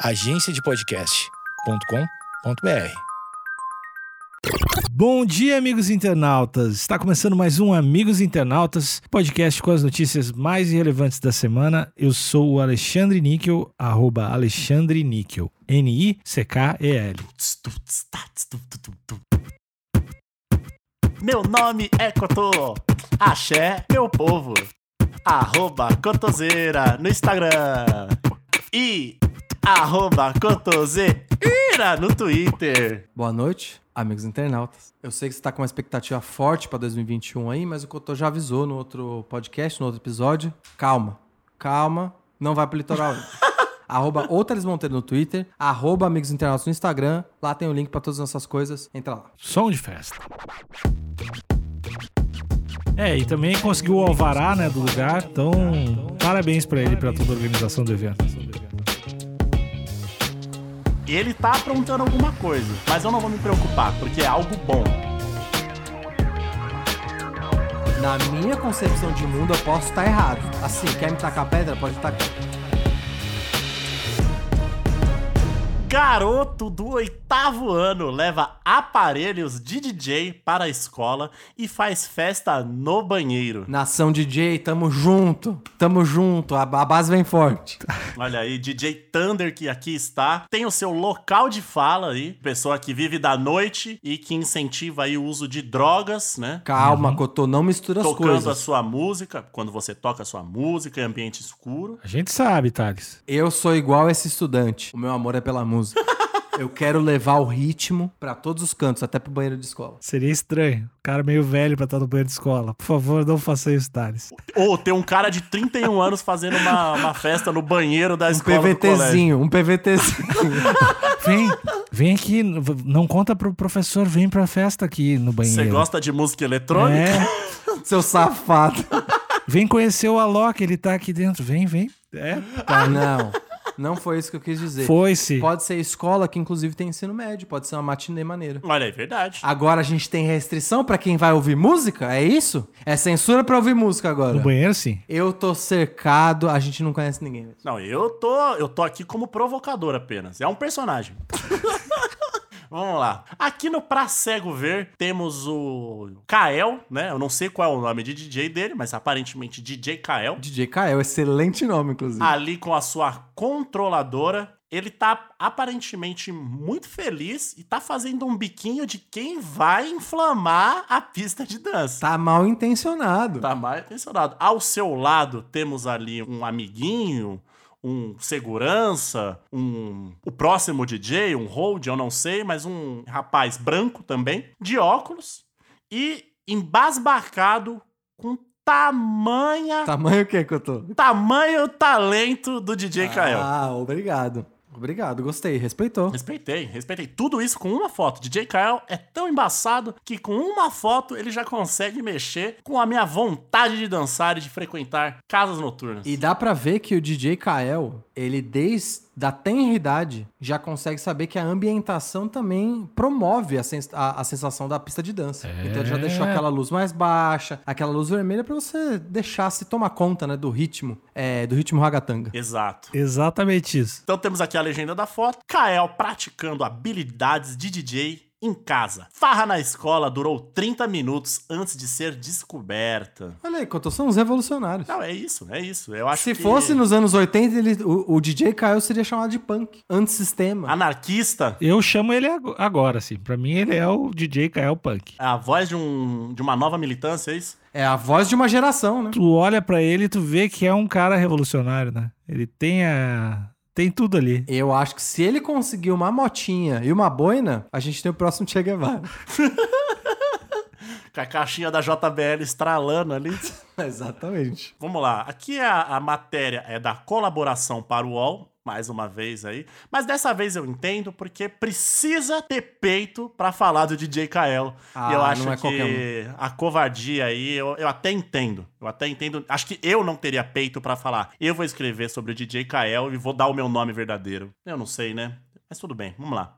agenciadepodcast.com.br. Bom dia, amigos internautas! Está começando mais um Amigos Internautas, podcast com as notícias mais relevantes da semana. Eu sou o Alexandre Níquel, arroba Alexandre Níquel, N-I-C-K-E-L. Meu nome é Cotô, axé, meu povo, arroba Cotoseira no Instagram e arroba Cotoseira no Twitter. Boa noite, amigos internautas. Eu sei que você está com uma expectativa forte para 2021 aí, mas o Cotô já avisou no outro podcast, no outro episódio. Calma, calma, não vai pro litoral. arroba o Thales Monteiro no Twitter, arroba Amigos Internautas no Instagram. Lá tem o link para todas as nossas coisas. Entra lá. Som de festa. É, e também conseguiu o alvará, né, do lugar. Então, parabéns pra ele, pra toda a organização do evento. Ele tá aprontando alguma coisa, mas eu não vou me preocupar, porque é algo bom. Na minha concepção de mundo, eu posso estar errado. Assim, quer me tacar pedra? Pode tacar. Garoto do oitavo ano leva aparelhos de DJ para a escola e faz festa no banheiro. Nação DJ, tamo junto. Tamo junto. A, a base vem forte. Olha aí, DJ Thunder que aqui está, tem o seu local de fala aí, pessoa que vive da noite e que incentiva aí o uso de drogas, né? Calma, Cotô, não mistura as Tocando a coisas. sua música, quando você toca a sua música em ambiente escuro. A gente sabe, Thales. Eu sou igual esse estudante. O meu amor é pela música. Eu quero levar o ritmo pra todos os cantos, até pro banheiro de escola. Seria estranho. O cara meio velho pra estar no banheiro de escola. Por favor, não faça isso, Thales. Ou tem um cara de 31 anos fazendo uma, uma festa no banheiro da Um escola. PVTzinho, um PVTzinho. Vem, vem aqui. Não conta pro professor, vem pra festa aqui no banheiro. Você gosta de música eletrônica? É. Seu safado. Vem conhecer o Alok, ele tá aqui dentro. Vem, vem. É. Tá, não. Não foi isso que eu quis dizer. Foi-se. Pode ser escola que inclusive tem ensino médio, pode ser uma matinê maneira. Olha, é verdade. Agora a gente tem restrição pra quem vai ouvir música? É isso? É censura pra ouvir música agora. No banheiro, sim. Eu tô cercado, a gente não conhece ninguém. Não, eu tô, eu tô aqui como provocador apenas. É um personagem. Vamos lá. Aqui no Pra Cego Ver temos o Kael, né? Eu não sei qual é o nome de DJ dele, mas aparentemente DJ Kael. DJ Kael, excelente nome, inclusive. Ali com a sua controladora. Ele tá aparentemente muito feliz e tá fazendo um biquinho de quem vai inflamar a pista de dança. Tá mal intencionado. Tá mal intencionado. Ao seu lado temos ali um amiguinho, um segurança, um o próximo DJ, um hold, eu não sei, mas um rapaz branco também, de óculos e embasbacado com tamanha Tamanho o que que eu tô? tamanho talento do DJ Kael. Ah, obrigado. Obrigado, gostei, respeitou. Respeitei, respeitei. Tudo isso com uma foto. DJ Kael é tão embaçado que com uma foto ele já consegue mexer com a minha vontade de dançar e de frequentar casas noturnas. E dá pra ver que o DJ Kael, ele desde da tenra idade já consegue saber que a ambientação também promove a, sens- a- a sensação da pista de dança. Então ele já deixou aquela luz mais baixa, aquela luz vermelha pra você deixar se tomar conta, né, do ritmo, é, do ritmo ragatanga. Exato. Exatamente isso. Então temos aqui a legenda da foto. Kael praticando habilidades de DJ em casa. Farra na escola durou 30 minutos antes de ser descoberta. Olha aí, Couto, são os revolucionários. Não, é isso, é isso. Eu acho Se que fosse nos anos 80, ele- o, o DJ Kael seria chamado de punk, antissistema. anarquista, Eu chamo ele ag- agora, assim. Pra mim, ele é o DJ Kael Punk. é a voz de, um, de uma nova militância, é isso? É a voz de uma geração, né? Tu olha pra ele e tu vê que é um cara revolucionário, né? Ele tem a... Tem tudo ali. Eu acho que se ele conseguir uma motinha e uma boina, a gente tem o próximo Che Guevara. Com a caixinha da JBL estralando ali. Exatamente. Vamos lá. Aqui a, a matéria é da colaboração para o UOL. Mais uma vez aí. Mas dessa vez eu entendo porque precisa ter peito pra falar do DJ Kael. Ah, e eu acho não é que qualquer a covardia aí, eu, eu até entendo. Eu até entendo. Acho que eu não teria peito pra falar. Eu vou escrever sobre o DJ Kael e vou dar o meu nome verdadeiro. Eu não sei, né? Mas tudo bem, vamos lá.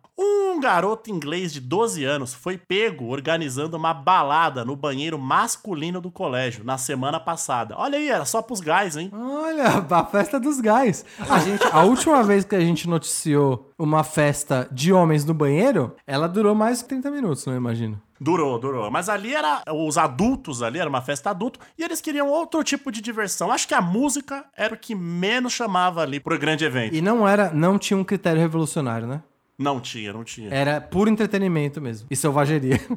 Um garoto inglês de 12 anos foi pego organizando uma balada no banheiro masculino do colégio na semana passada. Olha aí, era só pros gás, hein? Olha, a festa dos gás. A, gente, a última vez que a gente noticiou uma festa de homens no banheiro, ela durou mais de 30 minutos, não imagino. Durou, durou. Mas ali era. Os adultos ali, era uma festa adulto, e eles queriam outro tipo de diversão. Acho que a música era o que menos chamava ali pro grande evento. E não era, não tinha um critério revolucionário, né? Não tinha, não tinha. Era puro entretenimento mesmo. E selvageria.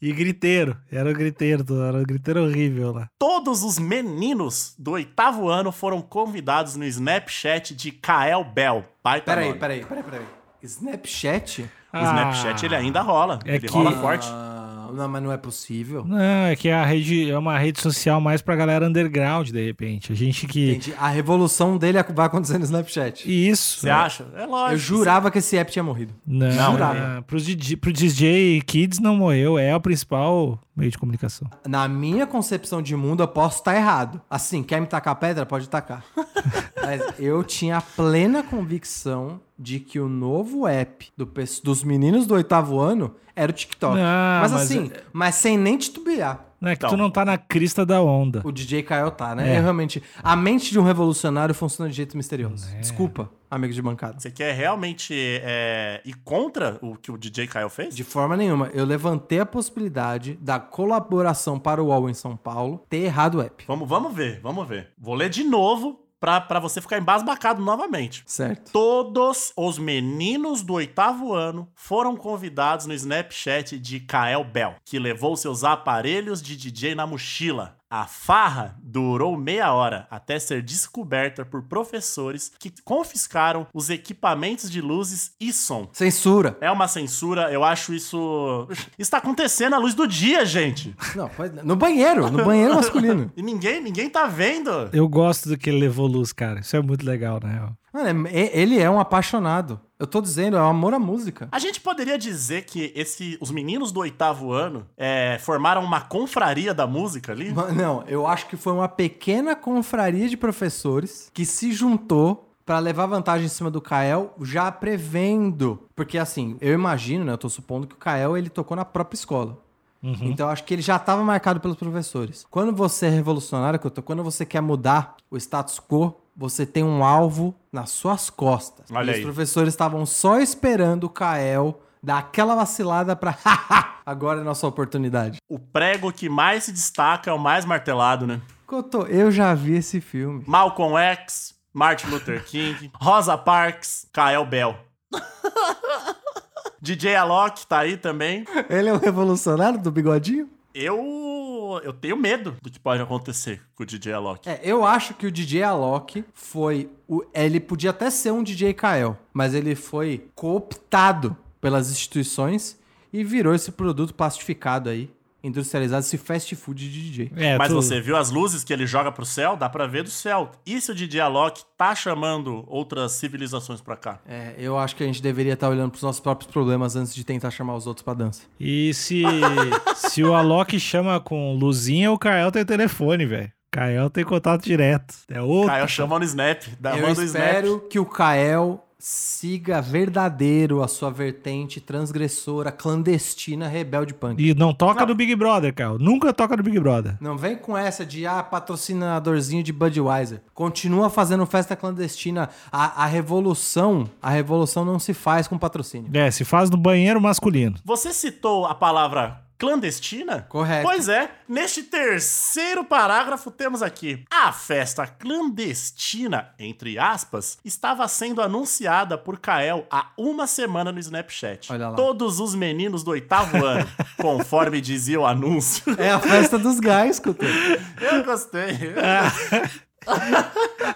E griteiro. Era o griteiro, era o griteiro horrível lá. Todos os meninos do oitavo ano foram convidados no Snapchat de Kael Bell. Baita Peraí, nome. peraí, peraí, peraí. Snapchat? O Snapchat ele ainda rola. É ele que- rola forte. Ah, não, mas não é possível. Não, é que a rede é uma rede social mais pra galera underground, de repente. A gente que. Entendi. A revolução dele vai acontecer no Snapchat. Isso. Você acha? É lógico. Eu jurava que esse app tinha morrido. Não, Não, é, pros DJ, pro DJ Kids não morreu, é o principal meio de comunicação. Na minha concepção de mundo, eu posso estar errado. Assim, quer me tacar pedra? Pode tacar. Mas eu tinha plena convicção de que o novo app do dos meninos do oitavo ano era o TikTok. Não, mas, mas assim, mas sem nem titubear. Não é que Então. tu não tá na crista da onda. O DJ Kael tá, né? É. Eu realmente. A mente de um revolucionário funciona de jeito misterioso. Desculpa, amigos de bancada. Você quer realmente é, ir contra o que o DJ Kyle fez? De forma nenhuma. Eu levantei a possibilidade da colaboração para o UOL em São Paulo ter errado o app. Vamos, vamos ver, vamos ver. Vou ler de novo pra, pra você ficar embasbacado novamente. Certo. Todos os meninos do oitavo ano foram convidados no Snapchat de Kael Bell, que levou seus aparelhos de DJ na mochila. A farra durou meia hora até ser descoberta por professores que confiscaram os equipamentos de luzes e som. Censura. É uma censura, eu acho isso. Isso tá acontecendo à luz do dia, gente. Não, pode- no banheiro, no banheiro masculino. E ninguém, ninguém tá vendo. Eu gosto do que ele levou luz, cara. Isso é muito legal, na real. Mano, é- ele é um apaixonado. Eu tô dizendo, é um amor à música. A gente poderia dizer que esse, os meninos do oitavo ano é, formaram uma confraria da música ali? Não, eu acho que foi uma pequena confraria de professores que se juntou pra levar vantagem em cima do Kael, já prevendo. Porque assim, eu imagino, né? Eu tô supondo que o Kael ele tocou na própria escola. Então eu acho que ele já estava marcado pelos professores. Quando você é revolucionário, quando você quer mudar o status quo, você tem um alvo nas suas costas. Olha e aí. os professores estavam só esperando o Kael dar aquela vacilada pra "Haha, agora é nossa oportunidade. O prego que mais se destaca é o mais martelado, né? Couto, eu já vi esse filme. Malcolm X, Martin Luther King, Rosa Parks, Kael Bell. DJ Alok tá aí também. Ele é o revolucionário do bigodinho? Eu, eu tenho medo do que pode acontecer com o DJ Alok. É, eu acho que o DJ Alok foi. O, ele podia até ser um DJ Kael, mas ele foi cooptado pelas instituições e virou esse produto plastificado aí, industrializado, esse fast food de DJ. É, Mas tu- você viu as luzes que ele joga pro céu? Dá pra ver do céu. E se o DJ Alok tá chamando outras civilizações pra cá? É, eu acho que a gente deveria estar olhando pros nossos próprios problemas antes de tentar chamar os outros pra dança. E se, se o Alok chama com luzinha, o Kael tem telefone, velho. Kael tem contato direto. É outro. Kael chama no Snap. Dá, eu manda o Snap. espero que o Kael siga verdadeiro a sua vertente transgressora, clandestina, rebelde punk. E não toca Não. no Big Brother, Kael. Nunca toca no Big Brother. Não vem com essa de ah, patrocinadorzinho de Budweiser. Continua fazendo festa clandestina. A, a revolução, a revolução não se faz com patrocínio. É, se faz no banheiro masculino. Você citou a palavra clandestina? Correto. Pois é, neste terceiro parágrafo temos aqui: a festa clandestina, entre aspas, estava sendo anunciada por Kael há uma semana no Snapchat. Olha lá. Todos os meninos do oitavo ano, conforme dizia o anúncio. É a festa dos gás, Couto. Eu gostei.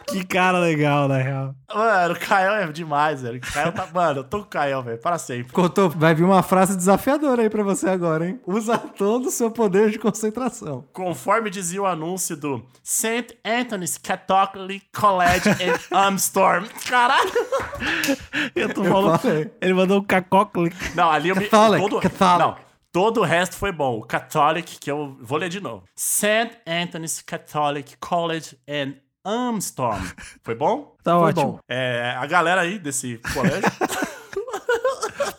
Que cara legal, na real. Mano, o Kael é demais, velho. O Kael tá. Mano, eu tô com o Kael, velho, para sempre. Couto, vai vir uma frase desafiadora aí pra você agora, hein? Usa todo o seu poder de concentração. Conforme dizia o anúncio do St. Anthony's Catholic College in Amstorm. Caralho! Eu tô falando. falei. Ele mandou um cacóclic. Não, ali eu me. Catholic, todo, Catholic. Não, todo o resto foi bom. O Catholic, que eu vou ler de novo. St. Anthony's Catholic College in Amstorm. Foi bom? Tá Foi ótimo. bom. É, a galera aí desse colégio.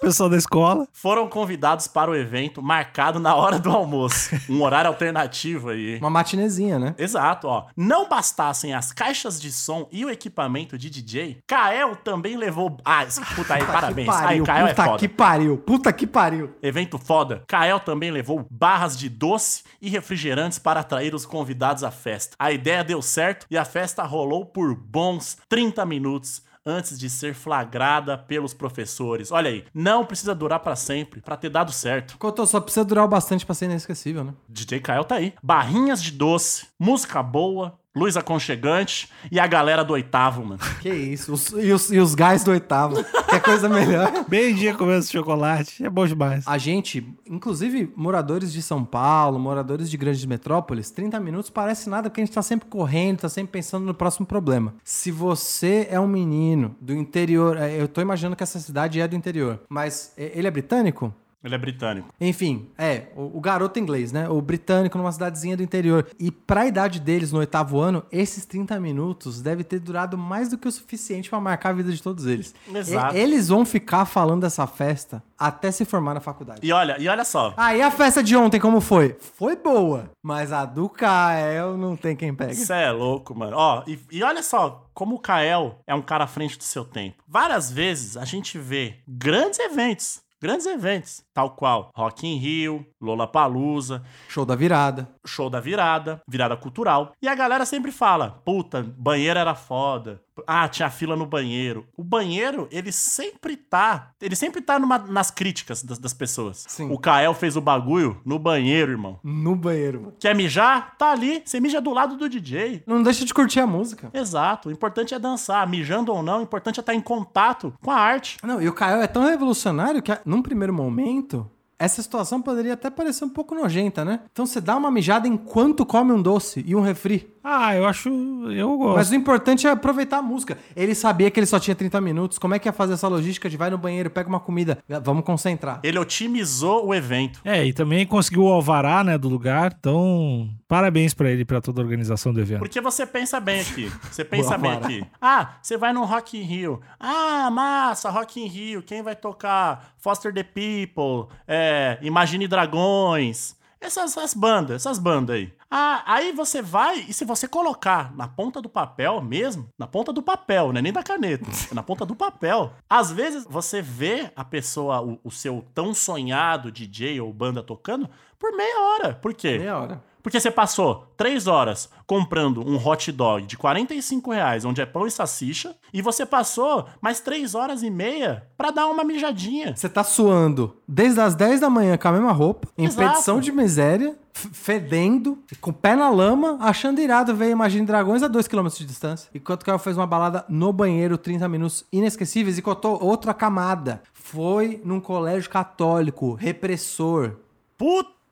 Pessoal da escola. foram convidados para o evento marcado na hora do almoço. Um horário alternativo aí. Uma matinezinha, né? Exato, ó. Não bastassem as caixas de som e o equipamento de DJ, Kael também levou. Ah, puta aí, Puta parabéns. pariu, aí, Kael é puta foda. que pariu, puta que pariu. Evento foda. Kael também levou barras de doce e refrigerantes para atrair os convidados à festa. A ideia deu certo e a festa rolou por bons 30 minutos antes de ser flagrada pelos professores. Olha aí, não precisa durar pra sempre pra ter dado certo. Cotô, só precisa durar o bastante pra ser inesquecível, né? DJ Kael tá aí. Barrinhas de doce, música boa, luz aconchegante e a galera do oitavo, mano. Que isso. Os- e, os, e os gás do oitavo. Quer coisa melhor. Meio dia comendo chocolate. É bom demais. A gente, inclusive moradores de São Paulo, moradores de grandes metrópoles, 30 minutos parece nada porque a gente tá sempre correndo, tá sempre pensando no próximo problema. Se você é um menino do interior, é, eu tô imaginando que essa cidade é do interior, mas é, ele é britânico? Ele é britânico. Enfim, é, o, o garoto inglês, né? O britânico numa cidadezinha do interior. E pra idade deles, no oitavo ano, esses 30 minutos deve ter durado mais do que o suficiente pra marcar a vida de todos eles. Exato. E- eles vão ficar falando dessa festa até se formar na faculdade. E olha, e olha só. Aí a festa de ontem, como foi? Foi boa, mas a do Kael não tem quem pega. Você é louco, mano. Ó, e, e olha só como o Kael é um cara à frente do seu tempo. Várias vezes a gente vê grandes eventos. Grandes eventos, tal qual Rock in Rio, Lollapalooza, Show da virada. show da virada, virada cultural. E a galera sempre fala: puta, banheiro era foda. Ah, tinha fila no banheiro. O banheiro, ele sempre tá. Ele sempre tá numa- nas críticas das, das pessoas. Sim. O Kael fez o bagulho no banheiro, irmão. No banheiro, mano. Quer mijar? Tá ali. Você mija do lado do DJ. Não deixa de curtir a música. Exato. O importante é dançar. Mijando ou não, o importante é estar em contato com a arte. Não, e o Kael é tão revolucionário que, num primeiro momento, essa situação poderia até parecer um pouco nojenta, né? Então você dá uma mijada enquanto come um doce e um refri. Ah, eu acho. Eu gosto. Mas o importante é aproveitar a música. Ele sabia que ele só tinha 30 minutos. Como é que ia fazer essa logística de vai no banheiro, pega uma comida? Vamos concentrar. Ele otimizou o evento. É, e também conseguiu o alvará, né, do lugar. Então, parabéns pra ele, pra toda a organização do evento. Porque você pensa bem aqui. Você pensa bem aqui. Ah, você vai no Rock in Rio. Ah, massa, Rock in Rio. Quem vai tocar? Foster the People, é, Imagine Dragões. Essas, essas bandas, essas bandas aí. Ah, aí você vai e se você colocar na ponta do papel mesmo, na ponta do papel, não é nem da caneta, é na ponta do papel. Às vezes você vê a pessoa, o, o seu tão sonhado DJ ou banda tocando por meia hora. Por quê? Meia hora. Porque você passou três horas comprando um hot dog de 45 reais, onde é pão e salsicha, e você passou mais três horas e meia pra dar uma mijadinha. Você tá suando desde as 10 da manhã com a mesma roupa, em Exato. petição de miséria, fedendo, com o pé na lama, achando irado ver Imagine Dragões a 2km de distância. Enquanto o Caio fez uma balada no banheiro, 30 minutos inesquecíveis, e contou outra camada. Foi num colégio católico, repressor. Puta!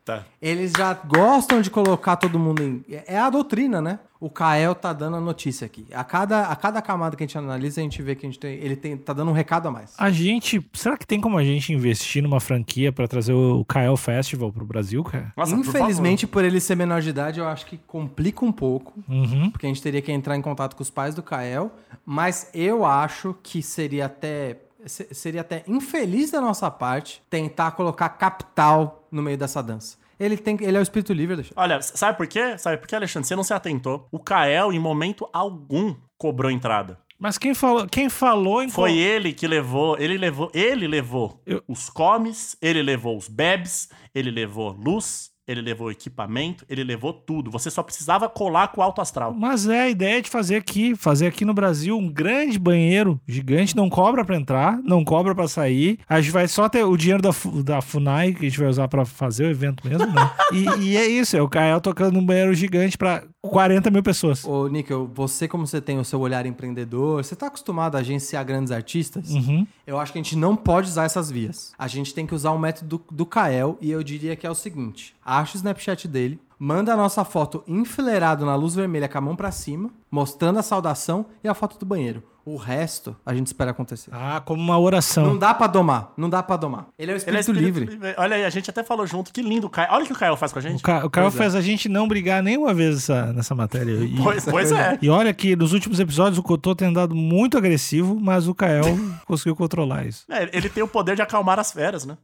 Eles já gostam de colocar todo mundo em. É a doutrina, né? O Kael tá dando a notícia aqui. A cada, a cada camada que a gente analisa, a gente vê que a gente tem, ele tem, tá dando um recado a mais. A gente. Será que tem como a gente investir numa franquia pra trazer o Kael Festival pro Brasil, cara? Nossa, por Infelizmente, por, ele ser menor de idade, eu acho que complica um pouco. Uhum. Porque a gente teria que entrar em contato com os pais do Kael. Mas eu acho que seria até. se- Seria até infeliz da nossa parte tentar colocar capital no meio dessa dança. Ele, tem, ele é o espírito livre, Alexandre. Olha, sabe por quê? Sabe por quê, Alexandre? Você não se atentou. O Kael, em momento algum, cobrou entrada. Mas quem falou, quem falou em Foi qual- ele que levou, ele levou, ele levou Eu- os comes, ele levou os bebes, ele levou luz, ele levou equipamento, ele levou tudo. Você só precisava colar com o alto astral. Mas é a ideia de fazer aqui, fazer aqui no Brasil um grande banheiro gigante, não cobra pra entrar, não cobra pra sair. A gente vai só ter o dinheiro da, da Funai que a gente vai usar pra fazer o evento mesmo, né? e, e é isso, é o Kael tocando num banheiro gigante pra 40 mil pessoas. Ô, Níquel, você, como você tem o seu olhar empreendedor, você tá acostumado a agenciar grandes artistas? Uhum. Eu acho que a gente não pode usar essas vias. A gente tem que usar o método do, do Kael e eu diria que é o seguinte: acha o Snapchat dele, manda a nossa foto enfileirado na luz vermelha com a mão pra cima, mostrando a saudação e a foto do banheiro. O resto a gente espera acontecer. Ah, como uma oração. Não dá pra domar, não dá pra domar. Ele é o Ele é espírito, espírito livre. Olha aí, a gente até falou junto. Que lindo o Caio. Olha o que o Caio faz com a O, gente. Ca... o Caio Pois é. fez a gente não brigar nenhuma vez essa- nessa matéria. E, Pois, pois é. e olha que nos últimos episódios o Cotô tem andado muito agressivo, mas o Kael conseguiu controlar isso. É, Ele tem o poder de acalmar as feras, né?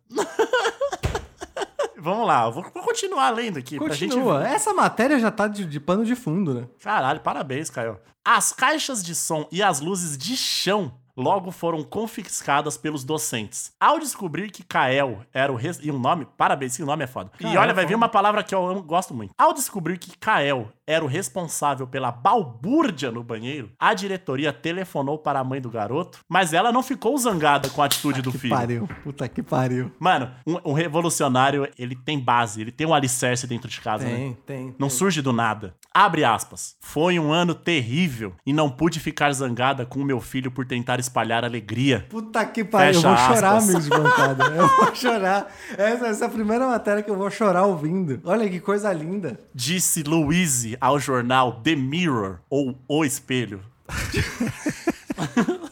Vamos lá, eu vou, vou continuar lendo aqui. Pra gente Continua. Essa matéria já tá de, de pano de fundo, né? Caralho, parabéns, Caio. As caixas de som e as luzes de chão logo foram confiscadas pelos docentes. Ao descobrir que Kael era o res... E o nome, parabéns, esse nome é foda. e Kael olha, é vai vir uma palavra que eu gosto muito. Ao descobrir que Kael era o responsável pela balbúrdia no banheiro, a diretoria telefonou para a mãe do garoto, mas ela não ficou zangada com a atitude do Que filho. pariu. Puta que pariu. Mano, um, um revolucionário, ele tem base, ele tem um alicerce dentro de casa, né? Tem, tem. Não tem. surge do nada. Abre aspas. Foi um ano terrível e não pude ficar zangada com o meu filho por tentar espalhar alegria. Puta que pariu. Eu vou chorar, aspas. amigos de bancada. Eu vou chorar. Essa, essa é a primeira matéria que eu vou chorar ouvindo. Olha que coisa linda. Disse Louise ao jornal The Mirror ou O Espelho.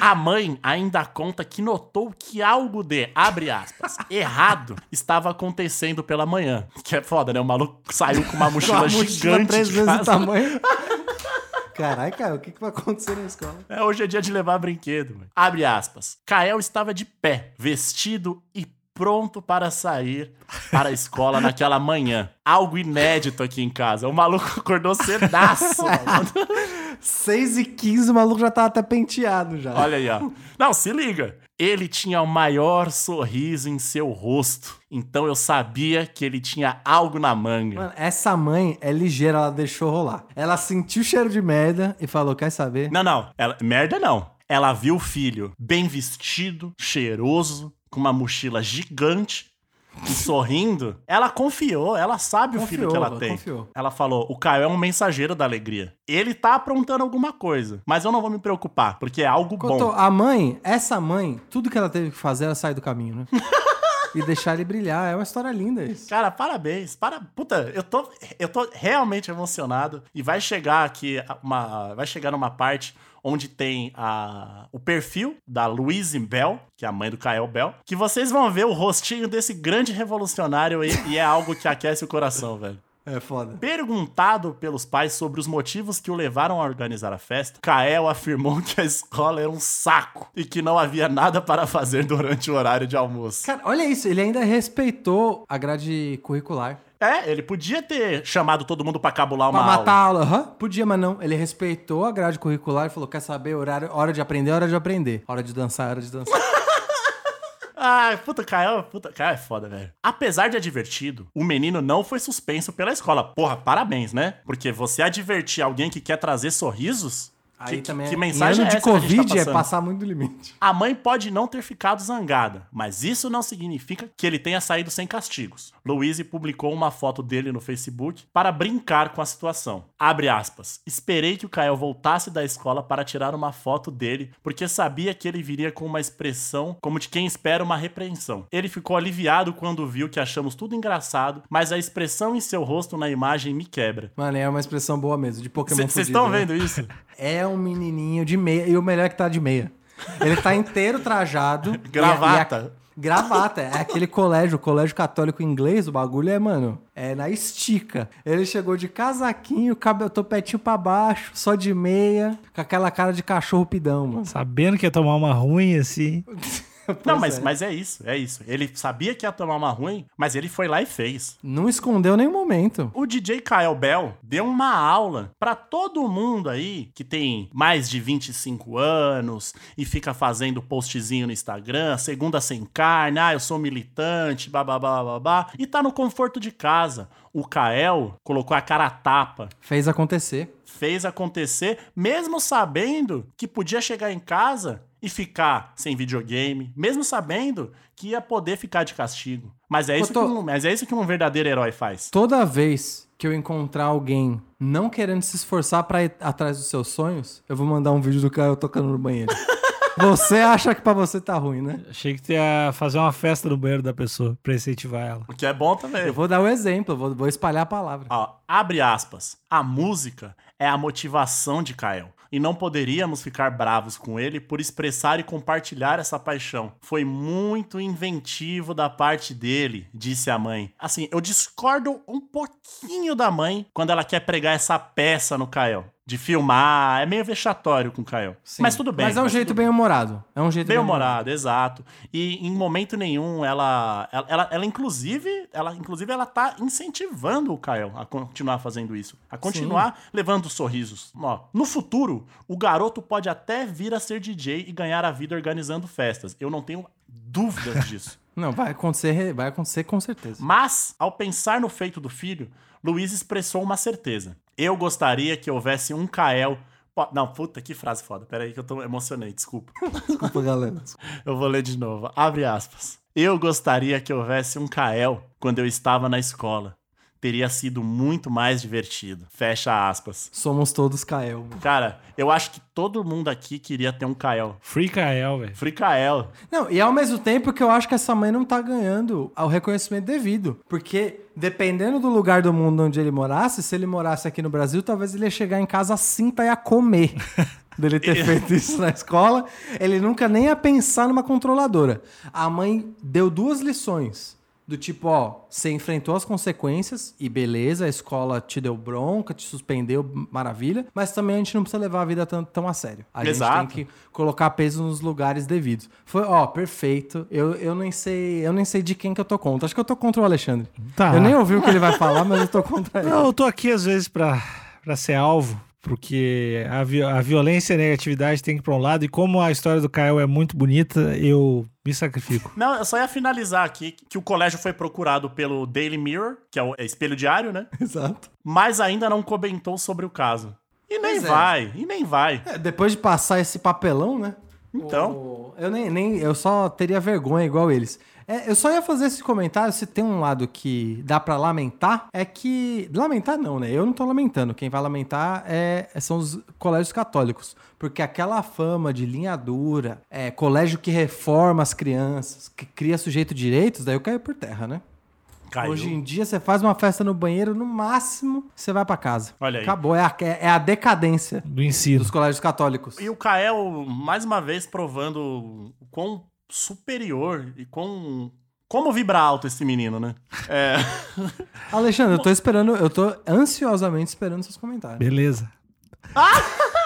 A mãe ainda conta que notou que algo de, abre aspas, errado estava acontecendo pela manhã. Que é foda, né? O maluco saiu com uma mochila, Uma mochila gigante três de vezes o tamanho. Caralho, cara, o que, que vai acontecer na escola? É, hoje é dia de levar brinquedo. mano. Abre aspas. Kael estava de pé, vestido e pronto para sair para a escola naquela manhã. Algo inédito aqui em casa. O maluco acordou cedaço. mano. 6 e 15 o maluco já tava até penteado já. Olha aí, ó. Não, se liga. Ele tinha o maior sorriso em seu rosto. Então eu sabia que ele tinha algo na manga. Mano, essa mãe é ligeira, ela deixou rolar. Ela sentiu o cheiro de merda e falou: quer saber? Não, não. Ela, merda não. Ela viu o filho bem vestido, cheiroso, com uma mochila gigante e sorrindo. Ela confiou, ela sabe o filho Confiou, que ela ela tem. confiou. Ela falou: o Caio é um mensageiro da alegria. Ele tá aprontando alguma coisa, mas eu não vou me preocupar, porque é algo Cotô, bom. a mãe, essa mãe, tudo que ela teve que fazer era sair do caminho, né? e deixar ele brilhar. É uma história linda isso. Cara, parabéns. Para... Puta, eu tô, eu tô realmente emocionado. E vai chegar aqui uma. Vai chegar numa parte onde tem a, o perfil da Louise Bell, que é a mãe do Kael Bell, que vocês vão ver o rostinho desse grande revolucionário e, e é algo que aquece o coração, velho. É foda. Perguntado pelos pais sobre os motivos que o levaram a organizar a festa, Kael afirmou que a escola era um saco e que não havia nada para fazer durante o horário de almoço. Cara, olha isso, ele ainda respeitou a grade curricular. É, ele podia ter chamado todo mundo pra cabular uma Pra matar aula. a aula, aham, podia, mas não. Ele respeitou a grade curricular e falou: quer saber, horário, hora de aprender, hora de aprender. Hora de dançar, hora de dançar. Ai, puta, Caio, puta, Caio é foda, velho. Apesar de advertido, o menino não foi suspenso pela escola. Porra, parabéns, né? Porque você advertir alguém que quer trazer sorrisos... Aí que, também que é- mensagem ano é de que tá Covid é passando? passar muito do limite. A mãe pode não ter ficado zangada, mas isso não significa que ele tenha saído sem castigos. Louise publicou uma foto dele no Facebook para brincar com a situação. Abre aspas. Esperei que o Kael voltasse da escola para tirar uma foto dele, porque sabia que ele viria com uma expressão como de quem espera uma repreensão. Ele ficou aliviado quando viu que achamos tudo engraçado, mas a expressão em seu rosto na imagem me quebra. Mano, é uma expressão boa mesmo, de Pokémon Vocês estão né? vendo isso? É um menininho de meia, e o melhor é que tá de meia. Ele tá inteiro trajado. Gravata. E a- e a- gravata, é aquele colégio, colégio católico inglês, o bagulho é, mano, é na estica. Ele chegou de casaquinho, cabelo topetinho pra baixo, só de meia, com aquela cara de cachorro pidão, mano. Sabendo que ia tomar uma ruim assim. Não, mas, é. mas é isso, é isso. Ele sabia que ia tomar uma ruim, mas ele foi lá e fez. Não escondeu nenhum momento. O DJ Kyle Bell deu uma aula pra todo mundo aí que tem mais de 25 anos e fica fazendo postzinho no Instagram, segunda sem carne, ah, eu sou militante, babá, babá, e tá no conforto de casa. O Kael colocou a cara a tapa, Fez acontecer. fez acontecer, mesmo sabendo que podia chegar em casa e ficar sem videogame, mesmo sabendo que ia poder ficar de castigo. Mas é isso, Cotô- que, um, mas é isso que um verdadeiro herói faz. Toda vez que eu encontrar alguém não querendo se esforçar pra ir atrás dos seus sonhos, eu vou mandar um vídeo do Caio tocando no banheiro. Você acha que pra você tá ruim, né? Achei que tu ia fazer uma festa no banheiro da pessoa pra incentivar ela. O que é bom também. Eu vou dar o um exemplo, vou, vou espalhar a palavra. Ó, abre aspas. A música é a motivação de Kael. E não poderíamos ficar bravos com ele por expressar e compartilhar essa paixão. Foi muito inventivo da parte dele, disse a mãe. Assim, eu discordo um pouquinho da mãe quando ela quer pregar essa peça no Kael. De filmar, é meio vexatório com o Kael. Sim. Mas tudo bem. Mas é um mas jeito tudo bem humorado. É um jeito Bem humorado, exato. E em momento nenhum ela, ela, ela, ela, inclusive, ela inclusive ela tá incentivando o Kael a continuar fazendo isso, a continuar levando sorrisos. Ó, no futuro, o garoto pode até vir a ser DJ e ganhar a vida organizando festas. Eu não tenho dúvidas disso. Não, vai acontecer, vai acontecer com certeza. Mas, ao pensar no feito do filho, Luiz expressou uma certeza. Eu gostaria que houvesse um Kael Não, puta, que frase foda. Pera aí que eu tô emocionei, desculpa. Desculpa, galera. Eu vou ler de novo. Abre aspas. Eu gostaria que houvesse um Kael quando eu estava na escola. Teria sido muito mais divertido. Fecha aspas. Somos todos Kael. mano. Cara, eu acho que todo mundo aqui queria ter um Kael. Free Kael, velho. Free Kael. Não, e ao mesmo tempo que eu acho que essa mãe não tá ganhando o reconhecimento devido. Porque, dependendo do lugar do mundo onde ele morasse, se ele morasse aqui no Brasil, talvez ele ia chegar em casa assim pra ia comer. Dele ter feito isso na escola, ele nunca nem ia pensar numa controladora. A mãe deu duas lições. Do tipo, ó, você enfrentou as consequências e beleza, a escola te deu bronca, te suspendeu, maravilha, mas também a gente não precisa levar a vida tão, tão a sério. A Exato. gente tem que colocar peso nos lugares devidos. Foi, ó, perfeito. Eu, eu nem sei, eu nem sei de quem que eu tô contra. Acho que eu tô contra o Alexandre. Tá. Eu nem ouvi o que ele vai falar, mas eu tô contra ele. Não, eu tô aqui às vezes pra, pra ser alvo, porque a, vi- a violência e a negatividade tem que ir pra um lado, e como a história do Kael é muito bonita, eu me sacrifico. Não, eu só ia finalizar aqui que o colégio foi procurado pelo Daily Mirror, que é o espelho diário, né? Exato. Mas ainda não comentou sobre o caso. E nem Pois é. vai, e nem vai. É, depois de passar esse papelão, né? Então. eu nem, nem eu só teria vergonha igual eles. É, eu só ia fazer esse comentário se tem um lado que dá pra lamentar, é que lamentar não, né? Eu não tô lamentando. Quem vai lamentar é, são os colégios católicos, porque aquela fama de linha dura, é, colégio que reforma as crianças, que cria sujeito de direitos, daí eu caio por terra, né? Caiu. Hoje em dia você faz uma festa no banheiro, no máximo você vai pra casa. Olha aí. Acabou, é a, é a decadência Do ensino. dos colégios católicos. E o Kael, mais uma vez, provando o quão superior e quão. Como vibra alto esse menino, né? É. Alexandre, eu tô esperando, eu tô ansiosamente esperando seus comentários. Beleza.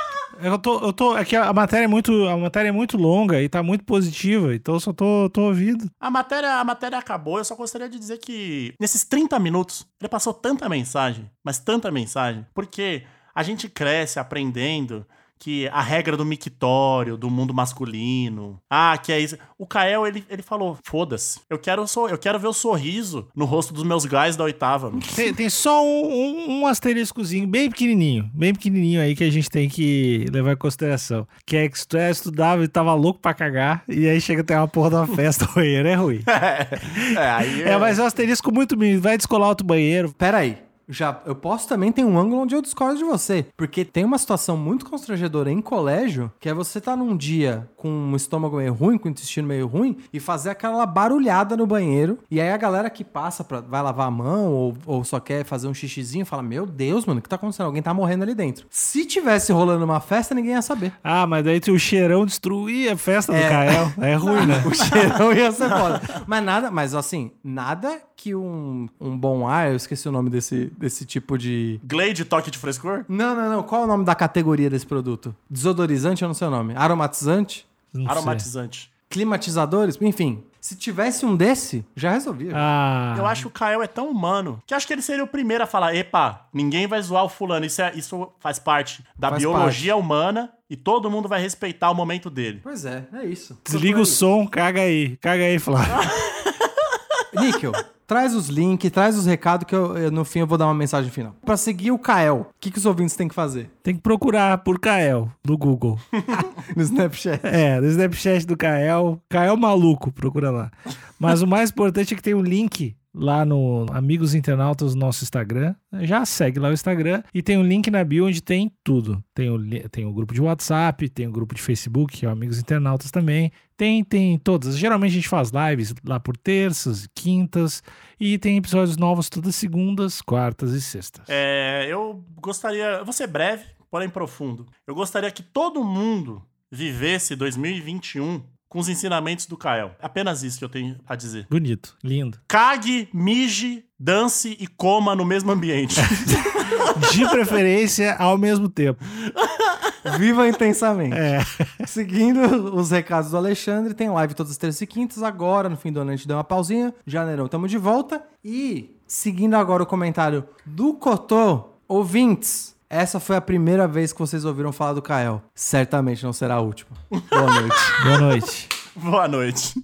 Eu tô, eu tô, é que a matéria é muito, a matéria é muito longa e tá muito positiva, então eu só tô, tô ouvindo. A matéria, a matéria acabou, eu só gostaria de dizer que nesses 30 minutos ele passou tanta mensagem, mas tanta mensagem, porque a gente cresce aprendendo que a regra do mictório, do mundo masculino, ah, que é isso. O Kael, ele, ele falou, foda-se, eu quero, so- eu quero ver o sorriso no rosto dos meus guys da oitava. mano." Tem, tem só um, um, um asteriscozinho bem pequenininho, bem pequenininho aí que a gente tem que levar em consideração. Que é que se tu é, estudava e tava louco pra cagar, e aí chega até uma porra uma festa, o banheiro é ruim. é, aí É, mas é um asterisco muito mínimo, vai descolar outro banheiro. Pera aí. Já, eu posso também ter um ângulo onde eu discordo de você. Porque tem uma situação muito constrangedora em colégio, que é você estar num dia com um estômago meio ruim, com o intestino meio ruim, e fazer aquela barulhada no banheiro. E aí a galera que passa pra, vai lavar a mão ou, ou só quer fazer um xixizinho fala: Meu Deus, mano, o que tá acontecendo? Alguém tá morrendo ali dentro. Se tivesse rolando uma festa, ninguém ia saber. Ah, mas daí o cheirão destruía a festa do É. Kael. É ruim, né? O cheirão ia ser foda. Mas nada, mas assim, nada que um, um bom ar, eu esqueci o nome desse, desse tipo de. Glade toque de frescor? Não, não, não. Qual é o nome da categoria desse produto? Desodorizante, eu não sei o nome. Aromatizante? Não sei. Aromatizante. Climatizadores? Enfim, se tivesse um desse, já resolvia. Ah, Eu acho que o Kael é tão humano que acho que ele seria o primeiro a falar: epa, ninguém vai zoar o fulano. Isso, é, isso faz parte da Faz biologia humana e todo mundo vai respeitar o momento dele. Pois é, é isso. desliga o som, caga aí. Caga aí, Flávio. Níquel, traz os links, traz os recados que eu, eu, no fim eu vou dar uma mensagem final. Pra seguir o Kael, o que, que os ouvintes têm que fazer? Tem que procurar por Kael no Google. No Snapchat. É, no Snapchat do Kael. Kael maluco, procura lá. Mas o mais importante é que tem um link lá no Amigos Internautas, nosso Instagram. Já segue lá o Instagram e tem um link na bio onde tem tudo. Tem o, tem o grupo de WhatsApp, tem o grupo de Facebook, que é o Amigos Internautas também. Tem, tem todas. Geralmente a gente faz lives lá por terças, quintas e tem episódios novos todas segundas, quartas e sextas. É, eu gostaria, vou ser breve, porém profundo. Eu gostaria que todo mundo vivesse 2021 com os ensinamentos do Kael. Apenas isso que eu tenho a dizer. Bonito, lindo. Cague, mije, dance e coma no mesmo ambiente. De preferência ao mesmo tempo. Viva intensamente. É. Seguindo os recados do Alexandre, tem live todas as terças e quintas. Agora, no fim do ano, a gente deu uma pausinha. Janeirão, estamos de volta. E, seguindo agora o comentário do Cotô, ouvintes, essa foi a primeira vez que vocês ouviram falar do Kael. Certamente não será a última. Boa noite. Boa noite. Boa noite.